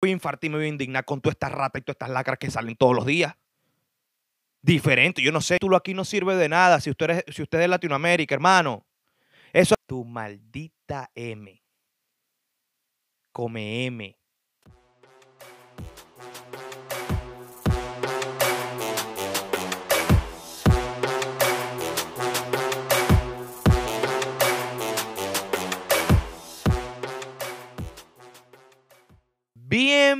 voy a infartir, me voy a indignar con todas estas ratas y todas estas lacras que salen todos los días. Diferente, yo no sé, tú aquí no sirve de nada si usted es, si usted es de Latinoamérica, hermano. Eso es tu maldita M. Come M.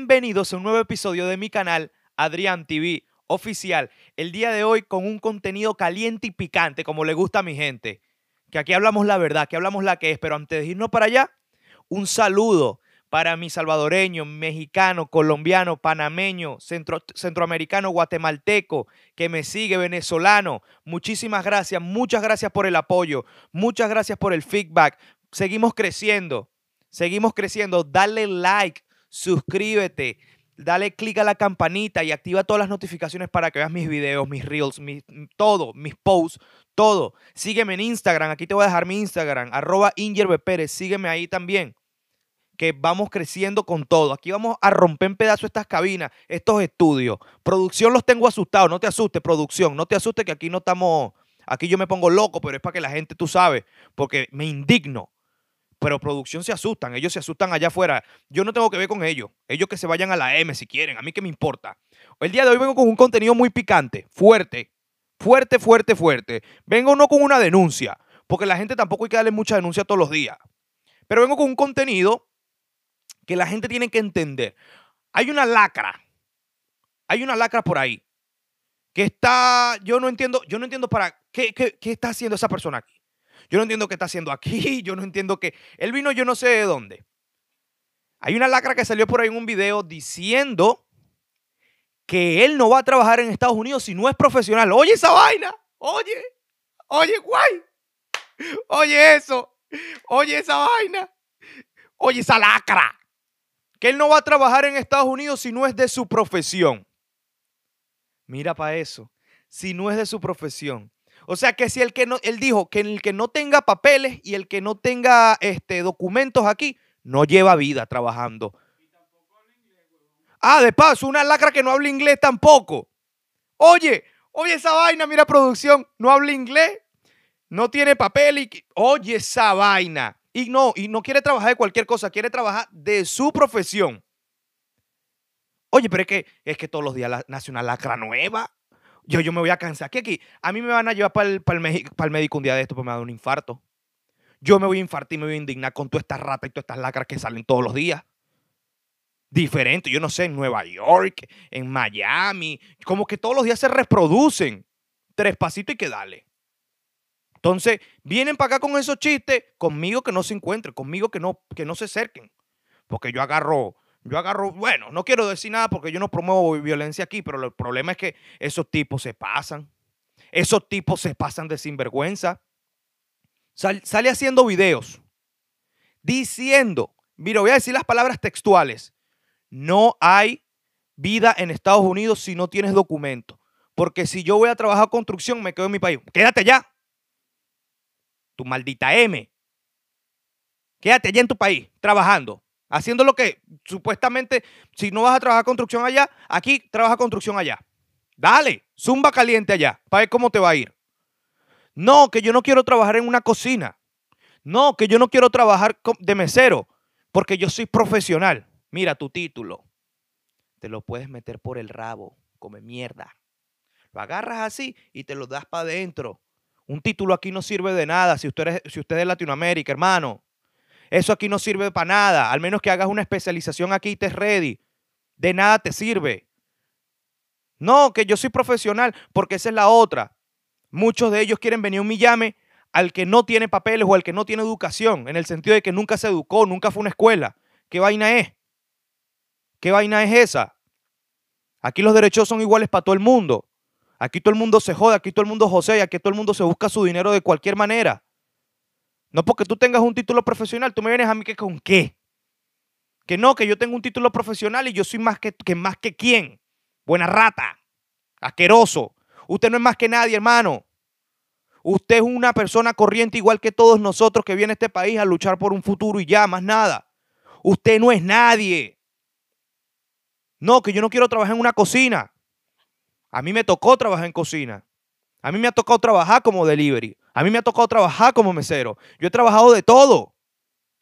Bienvenidos a un nuevo episodio de mi canal Adrián TV oficial. El día de hoy con un contenido caliente y picante, como le gusta a mi gente. Que aquí hablamos la verdad, que hablamos la que es. Pero antes de irnos para allá, un saludo para mi salvadoreño, mexicano, colombiano, panameño, centro, centroamericano, guatemalteco, que me sigue, venezolano. Muchísimas gracias, muchas gracias por el apoyo, muchas gracias por el feedback. Seguimos creciendo, seguimos creciendo. Dale like, suscríbete, dale click a la campanita y activa todas las notificaciones para que veas mis videos, mis reels, todo, mis posts, todo. Sígueme en Instagram, aquí te voy a dejar mi Instagram, arroba Pérez, sígueme ahí también. Que vamos creciendo con todo. Aquí vamos a romper en pedazos estas cabinas, estos estudios. Producción los tengo asustados, no te asustes, producción, no te asustes que aquí no estamos, aquí yo me pongo loco, pero es para que la gente, tú sabes, porque me indigno pero producción se asustan, ellos se asustan allá afuera. Yo no tengo que ver con ellos, ellos que se vayan a la M si quieren, a mí que me importa. El día de hoy vengo con un contenido muy picante, fuerte, fuerte, fuerte, fuerte. Vengo no con una denuncia, porque la gente tampoco hay que darle mucha denuncia todos los días. Pero vengo con un contenido que la gente tiene que entender. Hay una lacra, hay una lacra por ahí que está, yo no entiendo, yo no entiendo para qué, qué, qué está haciendo esa persona aquí. Yo no entiendo qué está haciendo aquí. Yo no entiendo qué. Él vino yo no sé de dónde. Hay una lacra que salió por ahí en un video diciendo que él no va a trabajar en Estados Unidos si no es profesional. Oye esa vaina. Oye. Oye, guay. Oye eso. Oye esa vaina. Oye esa lacra. Que él no va a trabajar en Estados Unidos si no es de su profesión. Mira para eso. Si no es de su profesión. O sea que si el que no, él dijo que el que no tenga papeles y el que no tenga este, documentos aquí, no lleva vida trabajando. Ah, de paso, una lacra que no habla inglés tampoco. Oye, oye esa vaina, mira producción, no habla inglés, no tiene papel y oye esa vaina. Y no, y no quiere trabajar de cualquier cosa, quiere trabajar de su profesión. Oye, pero es que, es que todos los días nace una lacra nueva yo, yo me voy a cansar. Aquí, aquí, a mí me van a llevar para el, para el, médico un día de esto, pues me va a dar un infarto. Yo me voy a infartar y me voy a indignar con todas estas ratas y todas estas lacras que salen todos los días. Diferente, yo no sé, en Nueva York, en Miami, como que todos los días se reproducen. Tres pasitos y que dale. Entonces, vienen para acá con esos chistes, conmigo que no se encuentren, conmigo que no, que no se acerquen. Porque yo agarro yo agarro, bueno, no quiero decir nada porque yo no promuevo violencia aquí, pero el problema es que esos tipos se pasan. Esos tipos se pasan de sinvergüenza. sale haciendo videos diciendo, mira, voy a decir las palabras textuales. No hay vida en Estados Unidos si no tienes documento. Porque si yo voy a trabajar construcción, me quedo en mi país. Quédate allá. Tu maldita M. Quédate allá en tu país, trabajando. Haciendo lo que supuestamente, si no vas a trabajar construcción allá, aquí trabaja construcción allá. Dale, zumba caliente allá, para ver cómo te va a ir. No, que yo no quiero trabajar en una cocina. No, que yo no quiero trabajar de mesero, porque yo soy profesional. Mira tu título. Te lo puedes meter por el rabo, come mierda. Lo agarras así y te lo das para adentro. Un título aquí no sirve de nada si usted, es, si usted es de Latinoamérica, hermano. Eso aquí no sirve para nada. Al menos que hagas una especialización aquí y te ready. De nada te sirve. No, que yo soy profesional, porque esa es la otra. Muchos de ellos quieren venir a un millame al que no tiene papeles o al que no tiene educación, en el sentido de que nunca se educó, nunca fue a una escuela. ¿Qué vaina es? ¿Qué vaina es esa? Aquí los derechos son iguales para todo el mundo. Aquí todo el mundo se jode, aquí todo el mundo josea, aquí todo el mundo se busca su dinero de cualquier manera. No porque tú tengas un título profesional, tú me vienes a mí que con qué. Que no, que yo tengo un título profesional y yo soy más que, más que quién. Buena rata. Asqueroso. Usted no es más que nadie, hermano. Usted es una persona corriente igual que todos nosotros que viene a este país a luchar por un futuro y ya, más nada. Usted no es nadie. No, que yo no quiero trabajar en una cocina. A mí me tocó trabajar en cocina. A mí me ha tocado trabajar como delivery. A mí me ha tocado trabajar como mesero. Yo he trabajado de todo.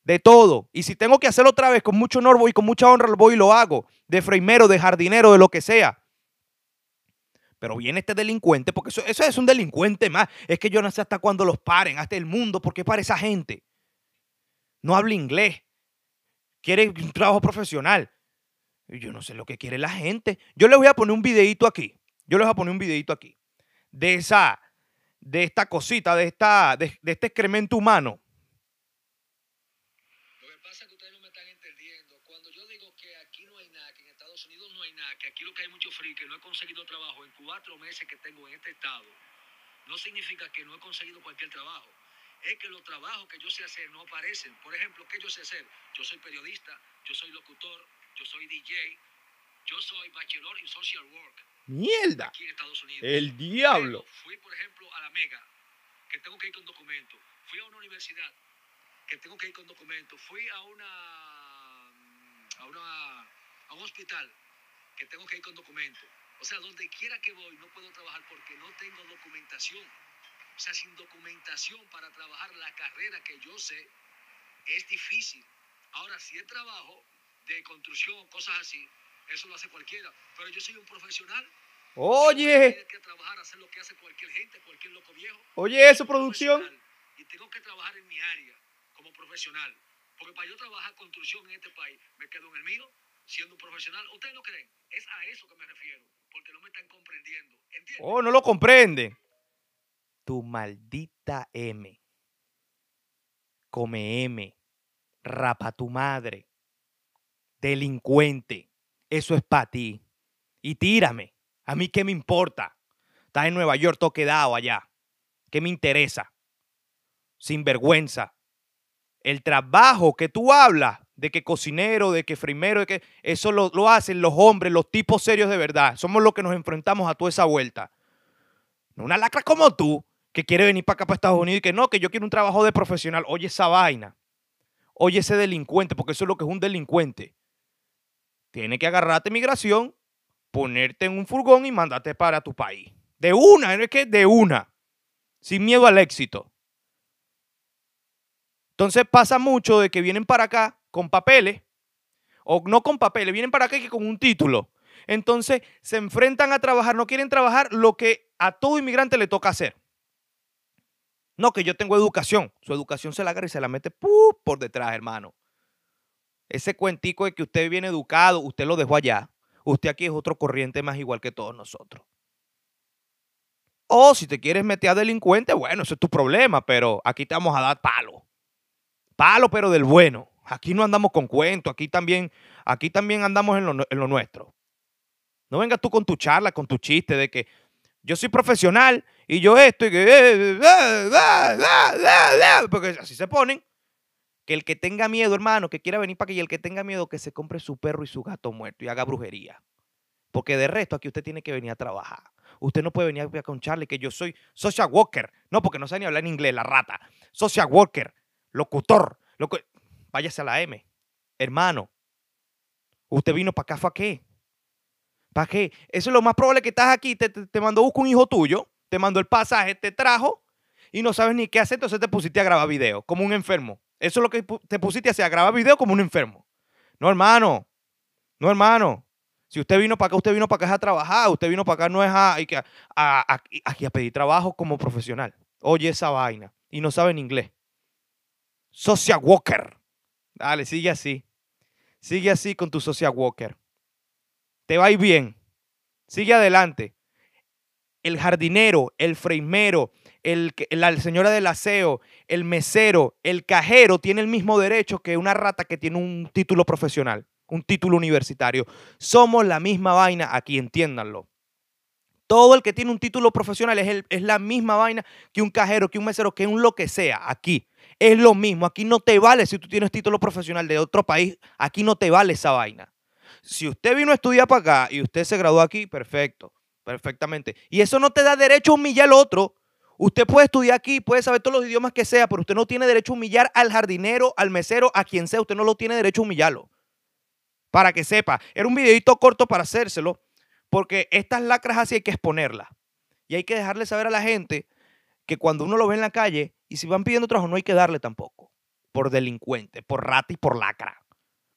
De todo. Y si tengo que hacerlo otra vez con mucho honor y con mucha honra, voy y lo hago. De freimero, de jardinero, de lo que sea. Pero viene este delincuente, porque eso, es un delincuente más. Es que yo no sé hasta cuándo los paren, hasta el mundo, porque para esa gente. No habla inglés. Quiere un trabajo profesional. Yo no sé lo que quiere la gente. Yo les voy a poner un videito aquí. Yo les voy a poner un videito aquí. De esa, de esta cosita, de, esta, de, de este excremento humano. Lo que pasa es que ustedes no me están entendiendo. Cuando yo digo que aquí no hay nada, que en Estados Unidos no hay nada, que aquí lo que hay mucho frío, que no he conseguido trabajo en cuatro meses que tengo en este estado, no significa que no he conseguido cualquier trabajo. Es que los trabajos que yo sé hacer no aparecen. Por ejemplo, ¿qué yo sé hacer? Yo soy periodista, yo soy locutor, yo soy DJ, yo soy bachelor en social work ¡Mierda! aquí en Estados Unidos. El diablo. Pero Fui, por ejemplo, a la Mega, que tengo que ir con documento. Fui a una universidad, que tengo que ir con documento. Fui a una, a una a un hospital, que tengo que ir con documento. O sea, donde quiera que voy, no puedo trabajar porque no tengo documentación. O sea, sin documentación para trabajar la carrera que yo sé, es difícil. Ahora, si es trabajo de construcción, cosas así, eso lo hace cualquiera. Pero yo soy un profesional. Oye, Tienes que trabajar, hacer lo que hace cualquier gente, cualquier loco viejo. oye eso, producción. Y tengo que trabajar en mi área como profesional. Porque para yo trabajar construcción en este país, me quedo en el mío, siendo un profesional. ¿Ustedes no creen? Es a eso que me refiero. Porque no me están comprendiendo. ¿Entienden? Oh, no lo comprende. Tu maldita M. Come M. Rapa tu madre. Delincuente. Eso es para ti. Y tírame. A mí qué me importa. Estás en Nueva York, todo quedado allá. ¿Qué me interesa? Sin vergüenza. El trabajo que tú hablas, de que cocinero, de que frimero, de que eso lo, lo hacen los hombres, los tipos serios de verdad. Somos los que nos enfrentamos a toda esa vuelta. Una lacra como tú, que quiere venir para acá, para Estados Unidos, y que no, que yo quiero un trabajo de profesional. Oye esa vaina. Oye ese delincuente, porque eso es lo que es un delincuente. Tiene que agarrarte migración, ponerte en un furgón y mandarte para tu país. De una, es que de una. Sin miedo al éxito. Entonces pasa mucho de que vienen para acá con papeles, o no con papeles, vienen para acá que con un título. Entonces se enfrentan a trabajar, no quieren trabajar lo que a todo inmigrante le toca hacer. No, que yo tengo educación. Su educación se la agarra y se la mete ¡pu! por detrás, hermano. Ese cuentico de que usted viene educado, usted lo dejó allá. Usted aquí es otro corriente más igual que todos nosotros. O si te quieres meter a delincuente, bueno, ese es tu problema, pero aquí te vamos a dar palo. Palo, pero del bueno. Aquí no andamos con cuentos, aquí también, aquí también andamos en lo, en lo nuestro. No vengas tú con tu charla, con tu chiste de que yo soy profesional y yo esto y que... eh, Porque así se ponen. Que el que tenga miedo, hermano, que quiera venir para aquí y el que tenga miedo, que se compre su perro y su gato muerto y haga brujería. Porque de resto aquí usted tiene que venir a trabajar. Usted no puede venir a con Charlie, que yo soy social worker. No, porque no sabe ni hablar en inglés, la rata. Social worker, locutor. Locu Váyase a la M. Hermano, usted vino para acá, ¿fue a qué? ¿Para qué? Eso es lo más probable que estás aquí, te, te, te mandó a buscar un hijo tuyo, te mandó el pasaje, te trajo y no sabes ni qué hacer, entonces te pusiste a grabar video como un enfermo. Eso es lo que te pusiste a grabar video como un enfermo. No, hermano. No, hermano. Si usted vino para acá, usted vino para acá a trabajar. Usted vino para acá no es a, a, a, a, a pedir trabajo como profesional. Oye esa vaina. Y no sabe en inglés. Social Walker. Dale, sigue así. Sigue así con tu Social Walker. Te va a ir bien. Sigue adelante. El jardinero, el freimero, el, la señora del aseo, el mesero, el cajero tiene el mismo derecho que una rata que tiene un título profesional, un título universitario. Somos la misma vaina aquí, entiéndanlo. Todo el que tiene un título profesional es, el, es la misma vaina que un cajero, que un mesero, que un lo que sea aquí. Es lo mismo. Aquí no te vale si tú tienes título profesional de otro país. Aquí no te vale esa vaina. Si usted vino a estudiar para acá y usted se graduó aquí, perfecto. Perfectamente. Y eso no te da derecho a humillar al otro. Usted puede estudiar aquí, puede saber todos los idiomas que sea, pero usted no tiene derecho a humillar al jardinero, al mesero, a quien sea. Usted no lo tiene derecho a humillarlo. Para que sepa. Era un videito corto para hacérselo, porque estas lacras así hay que exponerlas. Y hay que dejarle saber a la gente que cuando uno lo ve en la calle, y si van pidiendo trabajo, no hay que darle tampoco. Por delincuente, por rata y por lacra.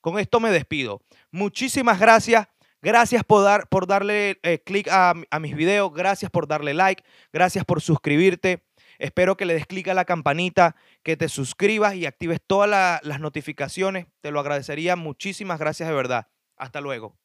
Con esto me despido. Muchísimas gracias. Gracias por, dar, por darle eh, clic a, mis videos. Gracias por darle like. Gracias por suscribirte. Espero que le des clic a la campanita, que te suscribas y actives todas la- las notificaciones. Te lo agradecería. Muchísimas gracias de verdad. Hasta luego.